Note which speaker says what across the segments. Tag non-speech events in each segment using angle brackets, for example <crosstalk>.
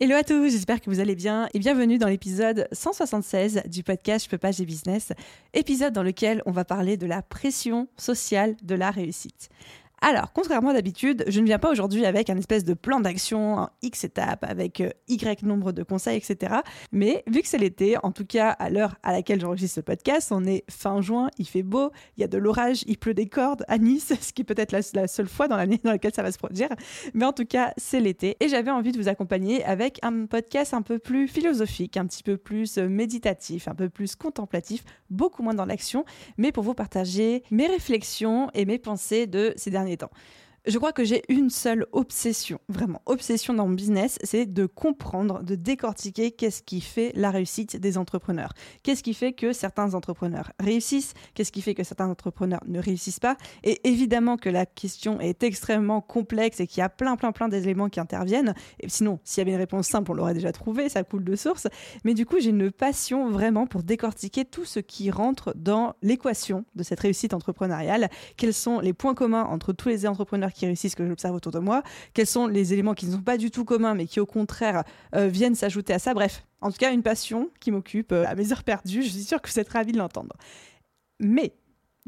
Speaker 1: Hello à tous, j'espère que vous allez bien et bienvenue dans l'épisode 176 du podcast Je peux pas, j'ai business, épisode dans lequel on va parler de la pression sociale de la réussite. Alors, contrairement à d'habitude, je ne viens pas aujourd'hui avec un espèce de plan d'action en X étapes, avec euh, Y nombre de conseils, etc. Mais vu que c'est l'été, en tout cas à l'heure à laquelle j'enregistre ce podcast, on est fin juin, il fait beau, il y a de l'orage, il pleut des cordes à Nice, <laughs> ce qui peut être la, seule fois dans l'année dans laquelle ça va se produire. Mais en tout cas, c'est l'été et j'avais envie de vous accompagner avec un podcast un peu plus philosophique, un petit peu plus euh, méditatif, un peu plus contemplatif, beaucoup moins dans l'action, mais pour vous partager mes réflexions et mes pensées de ces derniers temps. Je crois que j'ai une seule obsession, vraiment obsession dans mon business, c'est de comprendre, de décortiquer qu'est-ce qui fait la réussite des entrepreneurs. Qu'est-ce qui fait que certains entrepreneurs réussissent, qu'est-ce qui fait que certains entrepreneurs ne réussissent pas. Et évidemment que la question est extrêmement complexe et qu'il y a plein, plein, plein d'éléments qui interviennent. Et sinon, s'il y avait une réponse simple, on l'aurait déjà trouvée, ça coule de source. Mais du coup, j'ai une passion vraiment pour décortiquer tout ce qui rentre dans l'équation de cette réussite entrepreneuriale. Quels sont les points communs entre tous les entrepreneurs réussissent que j'observe autour de moi, quels sont les éléments qui ne sont pas du tout communs mais qui au contraire euh, viennent s'ajouter à ça. Bref, en tout cas une passion qui m'occupe euh, à mes heures perdues, je suis sûre que vous êtes ravis de l'entendre. Mais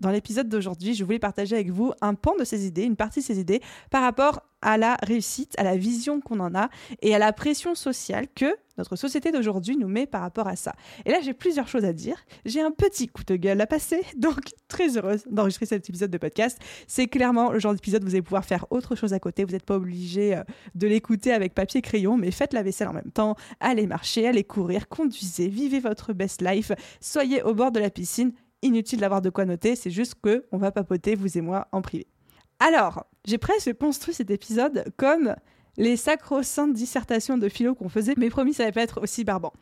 Speaker 1: dans l'épisode d'aujourd'hui, je voulais partager avec vous un pan de ces idées, une partie de ces idées par rapport à la réussite, à la vision qu'on en a et à la pression sociale que notre société d'aujourd'hui nous met par rapport à ça. Et là, j'ai plusieurs choses à dire. J'ai un petit coup de gueule à passer, <laughs> donc très heureuse d'enregistrer cet épisode de podcast. C'est clairement le genre d'épisode où vous allez pouvoir faire autre chose à côté. Vous n'êtes pas obligé euh, de l'écouter avec papier et crayon, mais faites la vaisselle en même temps, allez marcher, allez courir, conduisez, vivez votre best life, soyez au bord de la piscine. Inutile d'avoir de quoi noter, c'est juste que on va papoter, vous et moi, en privé. Alors, j'ai presque construit cet épisode comme les sacro-saintes dissertations de philo qu'on faisait, mais promis, ça va pas être aussi barbant.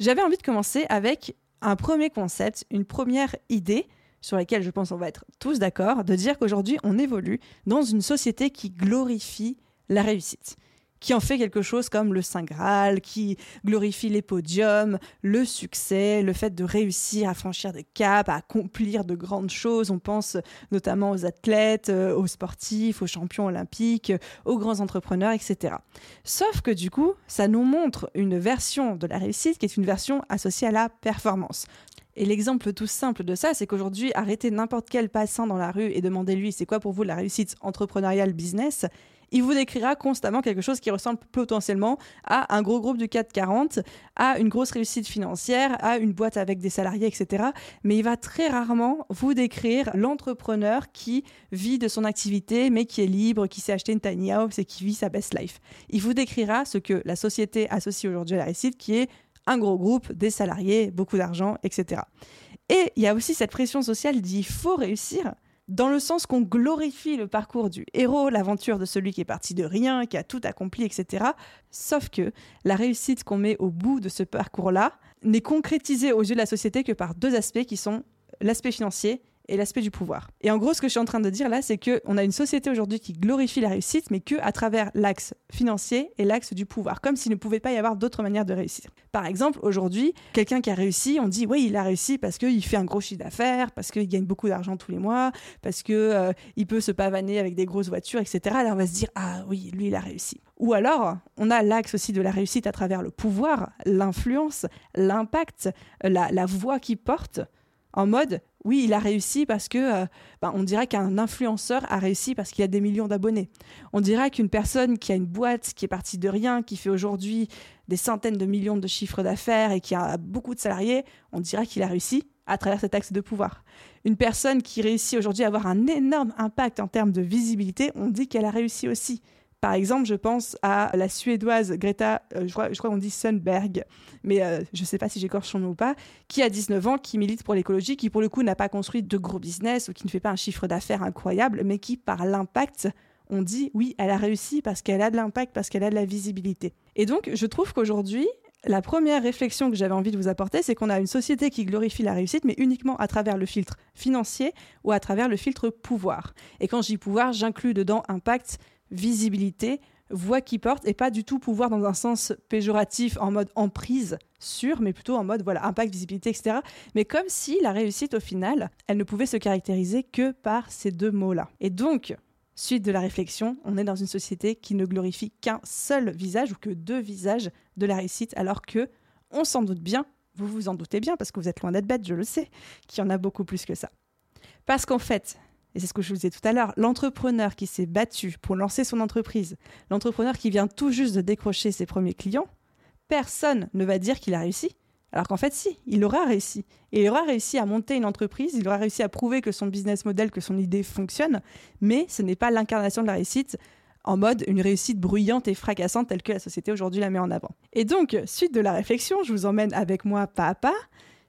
Speaker 1: J'avais envie de commencer avec un premier concept, une première idée sur laquelle je pense on va être tous d'accord, de dire qu'aujourd'hui on évolue dans une société qui glorifie la réussite qui en fait quelque chose comme le Saint Graal, qui glorifie les podiums, le succès, le fait de réussir à franchir des caps, à accomplir de grandes choses. On pense notamment aux athlètes, euh, aux sportifs, aux champions olympiques, aux grands entrepreneurs, etc. Sauf que du coup, ça nous montre une version de la réussite qui est une version associée à la performance. Et l'exemple tout simple de ça, c'est qu'aujourd'hui, arrêtez n'importe quel passant dans la rue et demandez-lui c'est quoi pour vous la réussite entrepreneuriale business? Il vous décrira constamment quelque chose qui ressemble potentiellement à un gros groupe du 440, à une grosse réussite financière, à une boîte avec des salariés, etc. Mais il va très rarement vous décrire l'entrepreneur qui vit de son activité, mais qui est libre, qui s'est acheté une tiny house et qui vit sa best life. Il vous décrira ce que la société associe aujourd'hui à la réussite, qui est un gros groupe, des salariés, beaucoup d'argent, etc. Et il y a aussi cette pression sociale d'il faut réussir dans le sens qu'on glorifie le parcours du héros, l'aventure de celui qui est parti de rien, qui a tout accompli, etc. Sauf que la réussite qu'on met au bout de ce parcours-là n'est concrétisée aux yeux de la société que par deux aspects qui sont l'aspect financier et l'aspect du pouvoir. Et en gros, ce que je suis en train de dire là, c'est qu'on a une société aujourd'hui qui glorifie la réussite, mais que à travers l'axe financier et l'axe du pouvoir, comme s'il ne pouvait pas y avoir d'autres manières de réussir. Par exemple, aujourd'hui, quelqu'un qui a réussi, on dit oui, il a réussi parce qu'il fait un gros chiffre d'affaires, parce qu'il gagne beaucoup d'argent tous les mois, parce que euh, il peut se pavaner avec des grosses voitures, etc. Alors on va se dire ah oui, lui il a réussi. Ou alors, on a l'axe aussi de la réussite à travers le pouvoir, l'influence, l'impact, la, la voix qu'il porte en mode oui, il a réussi parce que euh, ben, on dirait qu'un influenceur a réussi parce qu'il a des millions d'abonnés. On dirait qu'une personne qui a une boîte qui est partie de rien, qui fait aujourd'hui des centaines de millions de chiffres d'affaires et qui a beaucoup de salariés, on dirait qu'il a réussi à travers cet axe de pouvoir. Une personne qui réussit aujourd'hui à avoir un énorme impact en termes de visibilité, on dit qu'elle a réussi aussi. Par exemple, je pense à la suédoise Greta, euh, je crois, qu'on dit Sundberg, mais euh, je ne sais pas si j'écorche son nom ou pas, qui a 19 ans, qui milite pour l'écologie, qui pour le coup n'a pas construit de gros business ou qui ne fait pas un chiffre d'affaires incroyable, mais qui par l'impact on dit oui, elle a réussi parce qu'elle a de l'impact, parce qu'elle a de la visibilité. Et donc, je trouve qu'aujourd'hui, la première réflexion que j'avais envie de vous apporter, c'est qu'on a une société qui glorifie la réussite, mais uniquement à travers le filtre financier ou à travers le filtre pouvoir. Et quand je dis pouvoir, j'inclus dedans impact, visibilité, voix qui porte, et pas du tout pouvoir dans un sens péjoratif, en mode emprise sur, mais plutôt en mode voilà impact, visibilité, etc. Mais comme si la réussite au final, elle ne pouvait se caractériser que par ces deux mots-là. Et donc, Suite de la réflexion, on est dans une société qui ne glorifie qu'un seul visage ou que deux visages de la réussite, alors que, on s'en doute bien, vous vous en doutez bien parce que vous êtes loin d'être bête, je le sais, qu'il y en a beaucoup plus que ça. Parce qu'en fait, et c'est ce que je vous disais tout à l'heure, l'entrepreneur qui s'est battu pour lancer son entreprise, l'entrepreneur qui vient tout juste de décrocher ses premiers clients, personne ne va dire qu'il a réussi. Alors qu'en fait, si, il aura réussi. Et il aura réussi à monter une entreprise, il aura réussi à prouver que son business model, que son idée fonctionne, mais ce n'est pas l'incarnation de la réussite en mode une réussite bruyante et fracassante telle que la société aujourd'hui la met en avant. Et donc, suite de la réflexion, je vous emmène avec moi pas à pas,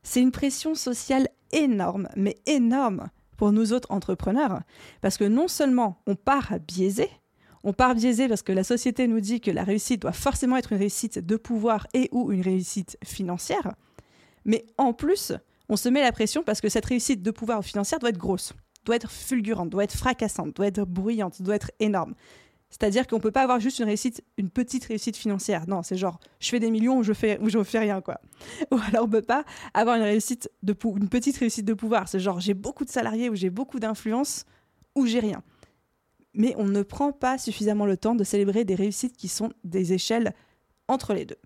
Speaker 1: c'est une pression sociale énorme, mais énorme pour nous autres entrepreneurs, parce que non seulement on part biaisé, on part biaisé parce que la société nous dit que la réussite doit forcément être une réussite de pouvoir et ou une réussite financière. Mais en plus, on se met la pression parce que cette réussite de pouvoir ou financière doit être grosse, doit être fulgurante, doit être fracassante, doit être bruyante, doit être énorme. C'est-à-dire qu'on peut pas avoir juste une réussite, une petite réussite financière. Non, c'est genre je fais des millions ou je fais ou je fais rien quoi. <laughs> Ou alors on peut pas avoir une réussite de une petite réussite de pouvoir. C'est genre j'ai beaucoup de salariés ou j'ai beaucoup d'influence ou j'ai rien mais on ne prend pas suffisamment le temps de célébrer des réussites qui sont des échelles entre les deux.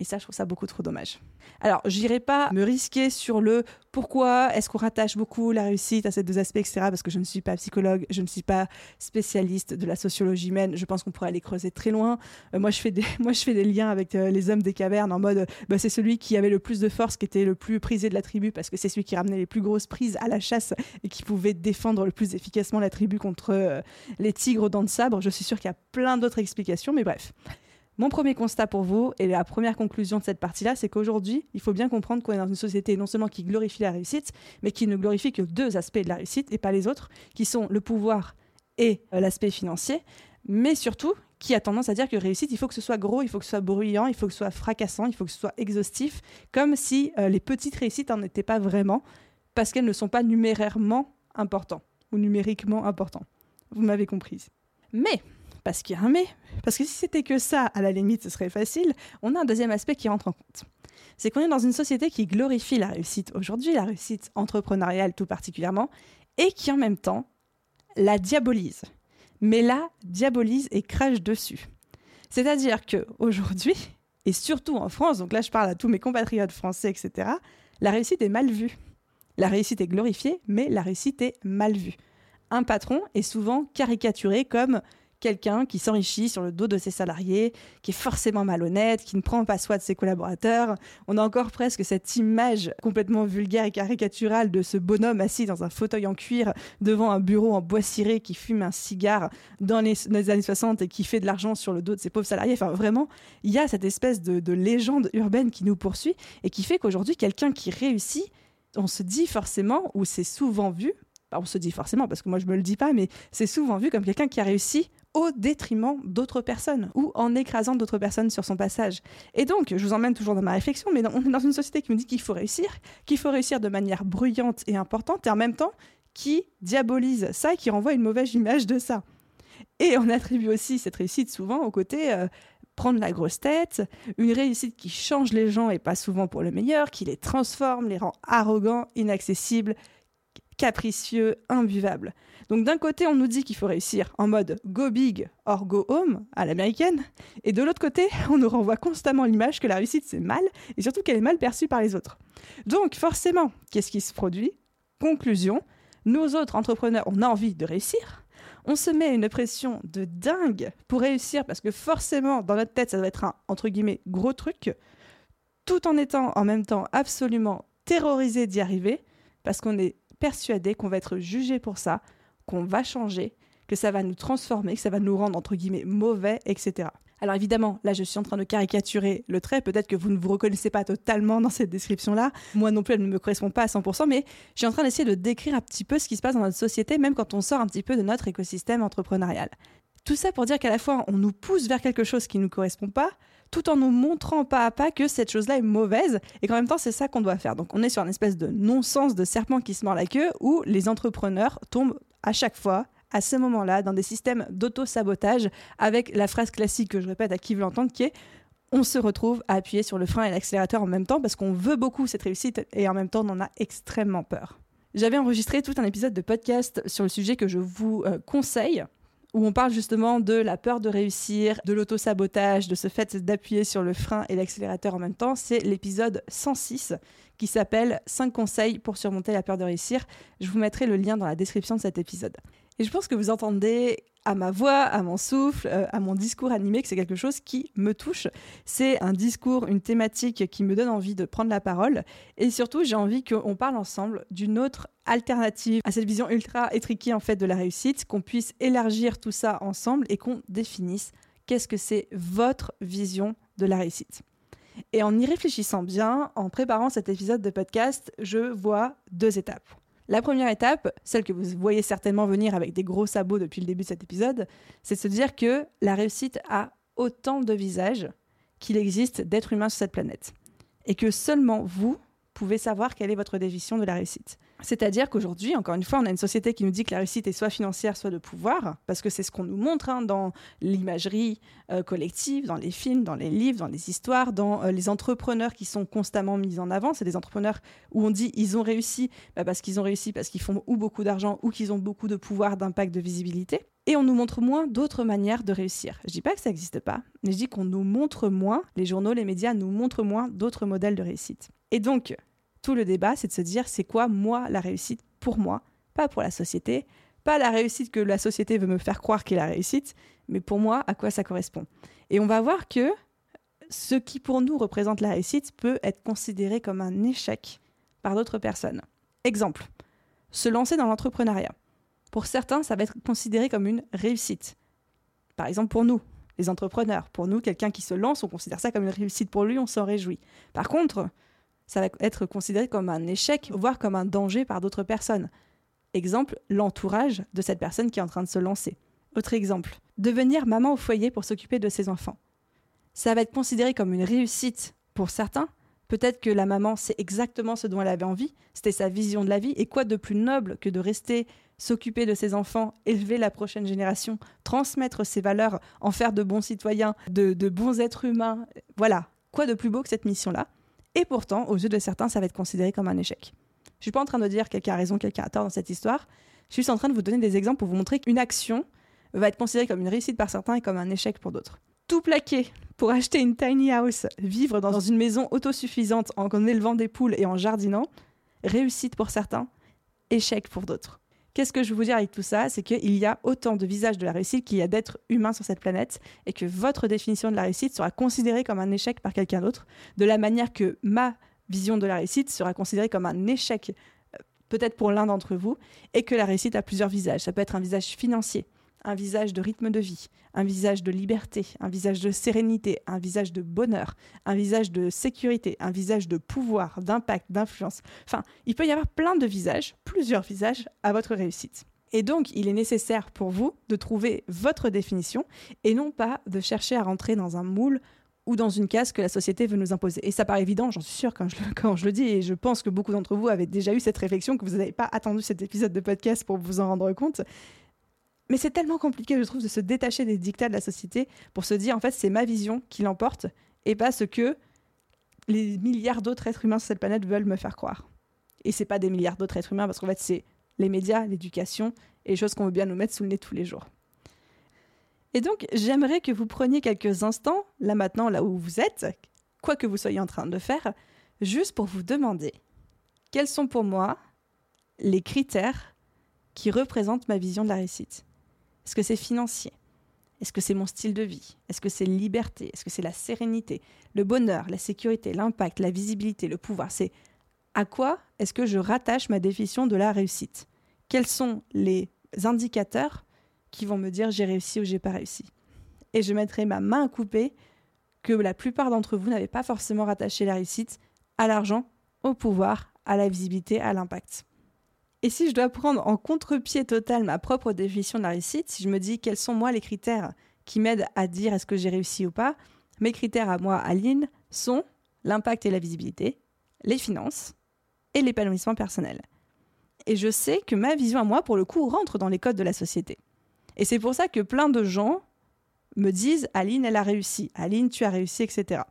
Speaker 1: Et ça, je trouve ça beaucoup trop dommage. Alors, j'irai pas me risquer sur le pourquoi est-ce qu'on rattache beaucoup la réussite à ces deux aspects, etc. Parce que je ne suis pas psychologue, je ne suis pas spécialiste de la sociologie humaine. Je pense qu'on pourrait aller creuser très loin. Euh, moi, je fais des, <laughs> moi, je fais des liens avec euh, les hommes des cavernes en mode, bah, c'est celui qui avait le plus de force, qui était le plus prisé de la tribu, parce que c'est celui qui ramenait les plus grosses prises à la chasse et qui pouvait défendre le plus efficacement la tribu contre euh, les tigres dents de sabre. Je suis sûre qu'il y a plein d'autres explications, mais bref. Mon premier constat pour vous, et la première conclusion de cette partie-là, c'est qu'aujourd'hui, il faut bien comprendre qu'on est dans une société non seulement qui glorifie la réussite, mais qui ne glorifie que deux aspects de la réussite et pas les autres, qui sont le pouvoir et euh, l'aspect financier, mais surtout qui a tendance à dire que réussite, il faut que ce soit gros, il faut que ce soit bruyant, il faut que ce soit fracassant, il faut que ce soit exhaustif, comme si euh, les petites réussites n'en étaient pas vraiment, parce qu'elles ne sont pas numérairement importantes ou numériquement importantes. Vous m'avez comprise. Mais parce qu'il y a un mais. Parce que si c'était que ça, à la limite, ce serait facile. On a un deuxième aspect qui rentre en compte. C'est qu'on est dans une société qui glorifie la réussite aujourd'hui, la réussite entrepreneuriale tout particulièrement, et qui en même temps la diabolise. Mais la diabolise et crache dessus. C'est-à-dire que aujourd'hui, et surtout en France, donc là je parle à tous mes compatriotes français, etc., la réussite est mal vue. La réussite est glorifiée, mais la réussite est mal vue. Un patron est souvent caricaturé comme quelqu'un qui s'enrichit sur le dos de ses salariés, qui est forcément malhonnête, qui ne prend pas soin de ses collaborateurs. On a encore presque cette image complètement vulgaire et caricaturale de ce bonhomme assis dans un fauteuil en cuir devant un bureau en bois ciré qui fume un cigare dans les, années 60 et qui fait de l'argent sur le dos de ses pauvres salariés. Enfin, vraiment, il y a cette espèce de, de légende urbaine qui nous poursuit et qui fait qu'aujourd'hui, quelqu'un qui réussit, on se dit forcément, ou c'est souvent vu, on se dit forcément, parce que moi je me le dis pas, mais c'est souvent vu comme quelqu'un qui a réussi au détriment d'autres personnes ou en écrasant d'autres personnes sur son passage. Et donc, je vous emmène toujours dans ma réflexion, mais on est dans une société qui me dit qu'il faut réussir, qu'il faut réussir de manière bruyante et importante, et en même temps qui diabolise ça et qui renvoie une mauvaise image de ça. Et on attribue aussi cette réussite souvent au côté euh, prendre la grosse tête, une réussite qui change les gens et pas souvent pour le meilleur, qui les transforme, les rend arrogants, inaccessibles, capricieux, imbuvables. Donc d'un côté, on nous dit qu'il faut réussir en mode go big or go home à l'américaine, et de l'autre côté, <laughs> on nous renvoie constamment l'image que la réussite c'est mal, et surtout qu'elle est mal perçue par les autres. Donc forcément, qu'est-ce qui se produit? Conclusion, nous autres entrepreneurs, on a envie de réussir, on se met une pression de dingue pour réussir, parce que forcément, dans notre tête, ça doit être un, entre guillemets, gros truc, tout en étant en même temps absolument terrorisé d'y arriver, parce qu'on est persuadé qu'on va être jugé pour ça, qu'on va changer, que ça va nous transformer, que ça va nous rendre entre guillemets mauvais, etc. Alors évidemment, là je suis en train de caricaturer le trait, peut-être que vous ne vous reconnaissez pas totalement dans cette description-là, moi non plus elle ne me correspond pas à 100%, mais je suis en train d'essayer de décrire un petit peu ce qui se passe dans notre société, même quand on sort un petit peu de notre écosystème entrepreneurial. Tout ça pour dire qu'à la fois, on nous pousse vers quelque chose qui ne nous correspond pas, tout en nous montrant pas à pas que cette chose-là est mauvaise et qu'en même temps, c'est ça qu'on doit faire. Donc, on est sur une espèce de non-sens de serpent qui se mord la queue où les entrepreneurs tombent à chaque fois à ce moment-là dans des systèmes d'auto-sabotage avec la phrase classique que je répète à qui veut l'entendre qui est on se retrouve à appuyer sur le frein et l'accélérateur en même temps parce qu'on veut beaucoup cette réussite et en même temps on en a extrêmement peur. J'avais enregistré tout un épisode de podcast sur le sujet que je vous euh, conseille où on parle justement de la peur de réussir, de l'auto-sabotage, de ce fait d'appuyer sur le frein et l'accélérateur en même temps. C'est l'épisode 106 qui s'appelle 5 conseils pour surmonter la peur de réussir. Je vous mettrai le lien dans la description de cet épisode. Et je pense que vous entendez à ma voix, à mon souffle, euh, à mon discours animé que c'est quelque chose qui me touche. C'est un discours, une thématique qui me donne envie de prendre la parole. Et surtout, j'ai envie qu'on parle ensemble d'une autre alternative à cette vision ultra étriquée en fait de la réussite, qu'on puisse élargir tout ça ensemble et qu'on définisse qu'est-ce que c'est votre vision de la réussite. Et en y réfléchissant bien, en préparant cet épisode de podcast, je vois deux étapes. La première étape, celle que vous voyez certainement venir avec des gros sabots depuis le début de cet épisode, c'est de se dire que la réussite a autant de visages qu'il existe d'êtres humains sur cette planète. Et que seulement vous pouvez savoir quelle est votre définition de la réussite. C'est-à-dire qu'aujourd'hui, encore une fois, on a une société qui nous dit que la réussite est soit financière, soit de pouvoir, parce que c'est ce qu'on nous montre hein, dans l'imagerie euh, collective, dans les films, dans les livres, dans les histoires, dans euh, les entrepreneurs qui sont constamment mis en avant. C'est des entrepreneurs où on dit ils ont réussi bah, parce qu'ils ont réussi, parce qu'ils font ou beaucoup d'argent, ou qu'ils ont beaucoup de pouvoir, d'impact, de visibilité. Et on nous montre moins d'autres manières de réussir. Je dis pas que ça n'existe pas, mais je dis qu'on nous montre moins, les journaux, les médias nous montrent moins d'autres modèles de réussite. Et donc, tout le débat, c'est de se dire c'est quoi moi la réussite pour moi, pas pour la société, pas la réussite que la société veut me faire croire qu'est la réussite, mais pour moi à quoi ça correspond. Et on va voir que ce qui pour nous représente la réussite peut être considéré comme un échec par d'autres personnes. Exemple, se lancer dans l'entrepreneuriat. Pour certains, ça va être considéré comme une réussite. Par exemple, pour nous, les entrepreneurs, pour nous, quelqu'un qui se lance, on considère ça comme une réussite pour lui, on s'en réjouit. Par contre, ça va être considéré comme un échec, voire comme un danger par d'autres personnes. Exemple, l'entourage de cette personne qui est en train de se lancer. Autre exemple, devenir maman au foyer pour s'occuper de ses enfants. Ça va être considéré comme une réussite pour certains. Peut-être que la maman sait exactement ce dont elle avait envie, c'était sa vision de la vie, et quoi de plus noble que de rester s'occuper de ses enfants, élever la prochaine génération, transmettre ses valeurs, en faire de bons citoyens, de, de bons êtres humains. Voilà, quoi de plus beau que cette mission-là? Et pourtant, aux yeux de certains, ça va être considéré comme un échec. Je suis pas en train de dire quelqu'un a raison, quelqu'un a tort dans cette histoire. Je suis en train de vous donner des exemples pour vous montrer qu'une action va être considérée comme une réussite par certains et comme un échec pour d'autres. Tout plaquer pour acheter une tiny house, vivre dans une maison autosuffisante en élevant des poules et en jardinant, réussite pour certains, échec pour d'autres. Qu'est-ce que je veux vous dire avec tout ça C'est qu'il y a autant de visages de la réussite qu'il y a d'êtres humains sur cette planète et que votre définition de la réussite sera considérée comme un échec par quelqu'un d'autre, de la manière que ma vision de la réussite sera considérée comme un échec euh, peut-être pour l'un d'entre vous, et que la réussite a plusieurs visages. Ça peut être un visage financier, un visage de rythme de vie, un visage de liberté, un visage de sérénité, un visage de bonheur, un visage de sécurité, un visage de pouvoir, d'impact, d'influence. Enfin, il peut y avoir plein de visages, plusieurs visages à votre réussite. Et donc, il est nécessaire pour vous de trouver votre définition et non pas de chercher à rentrer dans un moule ou dans une case que la société veut nous imposer. Et ça paraît évident, j'en suis sûre quand je, quand je le dis, et je pense que beaucoup d'entre vous avez déjà eu cette réflexion, que vous n'avez pas attendu cet épisode de podcast pour vous en rendre compte. Mais c'est tellement compliqué, je trouve, de se détacher des dictats de la société pour se dire, en fait, c'est ma vision qui l'emporte et pas ce que les milliards d'autres êtres humains sur cette planète veulent me faire croire. Et c'est pas des milliards d'autres êtres humains parce qu'en fait, c'est les médias, l'éducation et les choses qu'on veut bien nous mettre sous le nez tous les jours. Et donc, j'aimerais que vous preniez quelques instants, là maintenant, là où vous êtes, quoi que vous soyez en train de faire, juste pour vous demander quels sont pour moi les critères qui représentent ma vision de la réussite? Est-ce que c'est financier? Est-ce que c'est mon style de vie? Est-ce que c'est liberté? Est-ce que c'est la sérénité, le bonheur, la sécurité, l'impact, la visibilité, le pouvoir C'est à quoi est-ce que je rattache ma définition de la réussite? Quels sont les indicateurs qui vont me dire j'ai réussi ou j'ai pas réussi? Et je mettrai ma main à couper que la plupart d'entre vous n'avez pas forcément rattaché la réussite à l'argent, au pouvoir, à la visibilité, à l'impact. Et si je dois prendre en contre-pied total ma propre définition de la réussite, si je me dis quels sont moi les critères qui m'aident à dire est-ce que j'ai réussi ou pas, mes critères à moi, Aline, sont l'impact et la visibilité, les finances et l'épanouissement personnel. Et je sais que ma vision à moi, pour le coup, rentre dans les codes de la société. Et c'est pour ça que plein de gens me disent Aline, elle a réussi, Aline, tu as réussi, etc.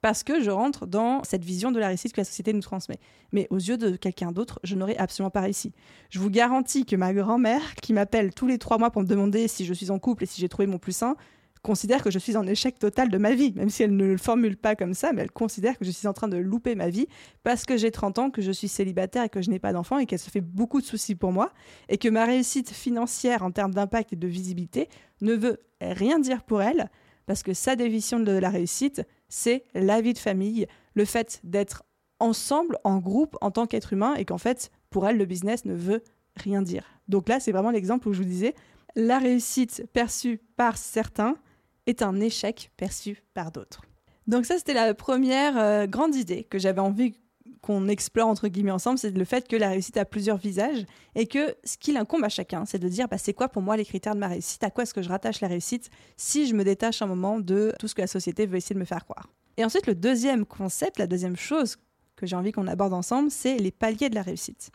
Speaker 1: Parce que je rentre dans cette vision de la réussite que la société nous transmet. Mais aux yeux de quelqu'un d'autre, je n'aurais absolument pas réussi. Je vous garantis que ma grand-mère, qui m'appelle tous les trois mois pour me demander si je suis en couple et si j'ai trouvé mon plus sain, considère que je suis en échec total de ma vie, même si elle ne le formule pas comme ça, mais elle considère que je suis en train de louper ma vie parce que j'ai 30 ans, que je suis célibataire et que je n'ai pas d'enfant et qu'elle se fait beaucoup de soucis pour moi et que ma réussite financière en termes d'impact et de visibilité ne veut rien dire pour elle parce que sa définition de la réussite, c'est la vie de famille, le fait d'être ensemble, en groupe, en tant qu'être humain et qu'en fait, pour elle, le business ne veut rien dire. Donc là, c'est vraiment l'exemple où je vous disais, la réussite perçue par certains est un échec perçu par d'autres. Donc ça, c'était la première euh, grande idée que j'avais envie qu'on explore entre guillemets ensemble, c'est le fait que la réussite a plusieurs visages et que ce qu'il incombe à chacun, c'est de dire bah, c'est quoi pour moi les critères de ma réussite, à quoi est-ce que je rattache la réussite si je me détache un moment de tout ce que la société veut essayer de me faire croire? Et ensuite, le deuxième concept, la deuxième chose que j'ai envie qu'on aborde ensemble, c'est les paliers de la réussite.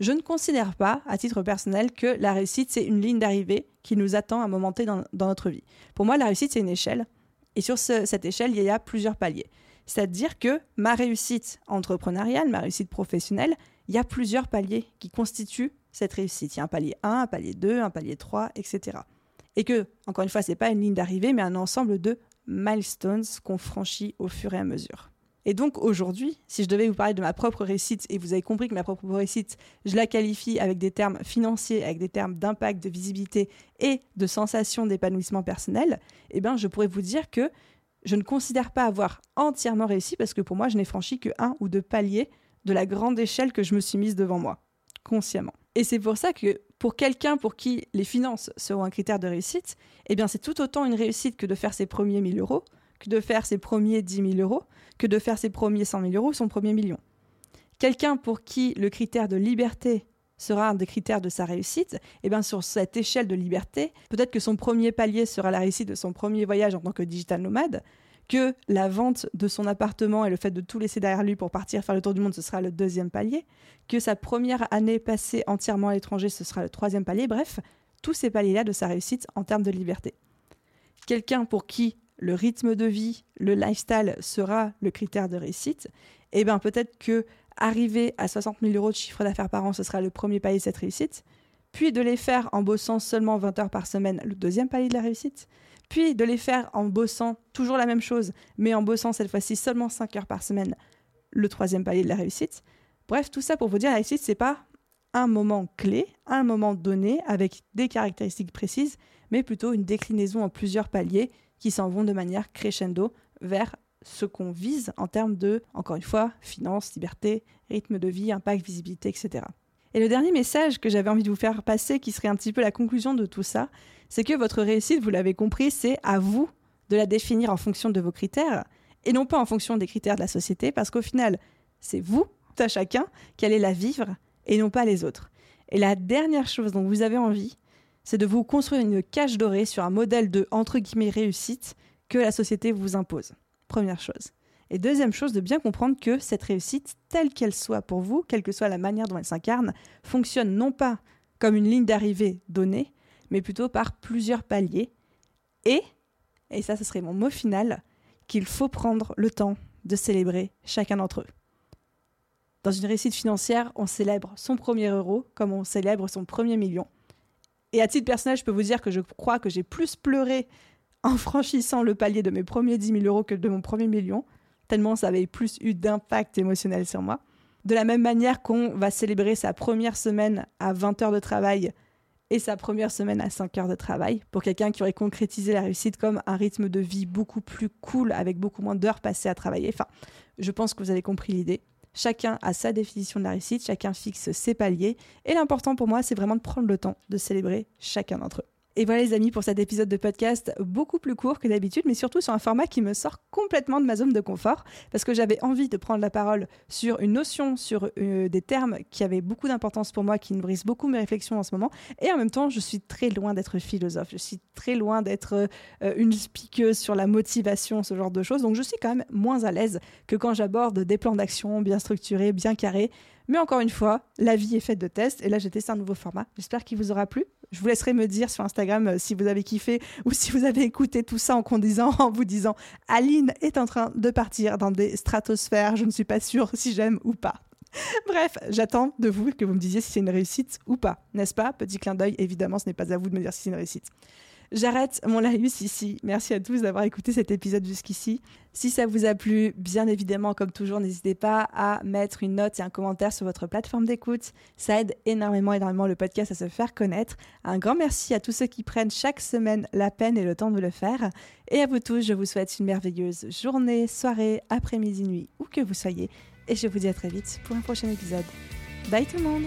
Speaker 1: Je ne considère pas, à titre personnel, que la réussite, c'est une ligne d'arrivée qui nous attend à un moment T dans, notre vie. Pour moi, la réussite, c'est une échelle. Et sur cette échelle, il y a plusieurs paliers. C'est-à-dire que ma réussite entrepreneuriale, ma réussite professionnelle, il y a plusieurs paliers qui constituent cette réussite. Il y a un palier 1, un palier 2, un palier 3, etc. Et que, encore une fois, ce n'est pas une ligne d'arrivée, mais un ensemble de milestones qu'on franchit au fur et à mesure. Et donc aujourd'hui, si je devais vous parler de ma propre réussite, et vous avez compris que ma propre réussite, je la qualifie avec des termes financiers, avec des termes d'impact, de visibilité et de sensation d'épanouissement personnel, eh bien je pourrais vous dire que je ne considère pas avoir entièrement réussi parce que pour moi, je n'ai franchi que un ou deux paliers de la grande échelle que je me suis mise devant moi, consciemment. Et c'est pour ça que pour quelqu'un pour qui les finances seront un critère de réussite, eh bien c'est tout autant une réussite que de faire ses premiers 1000 euros, que de faire ses premiers 10 000 euros, que de faire ses premiers 100 000 euros, son premier million. Quelqu'un pour qui le critère de liberté sera un des critères de sa réussite, et eh bien sur cette échelle de liberté, peut-être que son premier palier sera la réussite de son premier voyage en tant que digital nomade, que la vente de son appartement et le fait de tout laisser derrière lui pour partir faire le tour du monde, ce sera le deuxième palier, que sa première année passée entièrement à l'étranger, ce sera le troisième palier, bref, tous ces paliers-là de sa réussite en termes de liberté. Quelqu'un pour qui le rythme de vie, le lifestyle sera le critère de réussite, et eh bien peut-être que arriver à 60 000 euros de chiffre d'affaires par an, ce sera le premier palier de cette réussite, puis de les faire en bossant seulement 20 heures par semaine, le deuxième palier de la réussite, puis de les faire en bossant toujours la même chose, mais en bossant cette fois-ci seulement 5 heures par semaine, le troisième palier de la réussite. Bref, tout ça pour vous dire, la réussite, c'est pas un moment clé, un moment donné avec des caractéristiques précises, mais plutôt une déclinaison en plusieurs paliers qui s'en vont de manière crescendo vers ce qu'on vise en termes de, encore une fois, finances, liberté, rythme de vie, impact, visibilité, etc. Et le dernier message que j'avais envie de vous faire passer, qui serait un petit peu la conclusion de tout ça, c'est que votre réussite, vous l'avez compris, c'est à vous de la définir en fonction de vos critères et non pas en fonction des critères de la société, parce qu'au final, c'est vous, à chacun, qui allez la vivre et non pas les autres. Et la dernière chose dont vous avez envie, c'est de vous construire une cage dorée sur un modèle de entre guillemets réussite que la société vous impose. Première chose. Et deuxième chose, de bien comprendre que cette réussite, telle qu'elle soit pour vous, quelle que soit la manière dont elle s'incarne, fonctionne non pas comme une ligne d'arrivée donnée, mais plutôt par plusieurs paliers. Et, et ça ce serait mon mot final, qu'il faut prendre le temps de célébrer chacun d'entre eux. Dans une réussite financière, on célèbre son premier euro comme on célèbre son premier million. Et à titre personnel, je peux vous dire que je crois que j'ai plus pleuré en franchissant le palier de mes premiers 10 000 euros que de mon premier million, tellement ça avait plus eu d'impact émotionnel sur moi. De la même manière qu'on va célébrer sa première semaine à 20 heures de travail et sa première semaine à 5 heures de travail, pour quelqu'un qui aurait concrétisé la réussite comme un rythme de vie beaucoup plus cool, avec beaucoup moins d'heures passées à travailler. Enfin, je pense que vous avez compris l'idée. Chacun a sa définition de la réussite, chacun fixe ses paliers. Et l'important pour moi, c'est vraiment de prendre le temps de célébrer chacun d'entre eux. Et voilà les amis pour cet épisode de podcast beaucoup plus court que d'habitude, mais surtout sur un format qui me sort complètement de ma zone de confort, parce que j'avais envie de prendre la parole sur une notion, sur euh, des termes qui avaient beaucoup d'importance pour moi, qui nourrissent beaucoup mes réflexions en ce moment, et en même temps je suis très loin d'être philosophe, je suis très loin d'être euh, une speakeuse sur la motivation, ce genre de choses, donc je suis quand même moins à l'aise que quand j'aborde des plans d'action bien structurés, bien carrés, mais encore une fois, la vie est faite de tests. Et là, j'ai testé un nouveau format. J'espère qu'il vous aura plu. Je vous laisserai me dire sur Instagram euh, si vous avez kiffé ou si vous avez écouté tout ça en conduisant, <laughs> en vous disant Aline est en train de partir dans des stratosphères. Je ne suis pas sûre si j'aime ou pas. <laughs> Bref, j'attends de vous que vous me disiez si c'est une réussite ou pas. N'est-ce pas? Petit clin d'œil, évidemment, ce n'est pas à vous de me dire si c'est une réussite. J'arrête mon laïus ici. Merci à tous d'avoir écouté cet épisode jusqu'ici. Si ça vous a plu, bien évidemment, comme toujours, n'hésitez pas à mettre une note et un commentaire sur votre plateforme d'écoute. Ça aide énormément, énormément le podcast à se faire connaître. Un grand merci à tous ceux qui prennent chaque semaine la peine et le temps de le faire. Et à vous tous, je vous souhaite une merveilleuse journée, soirée, après-midi, nuit, où que vous soyez. Et je vous dis à très vite pour un prochain épisode. Bye tout le monde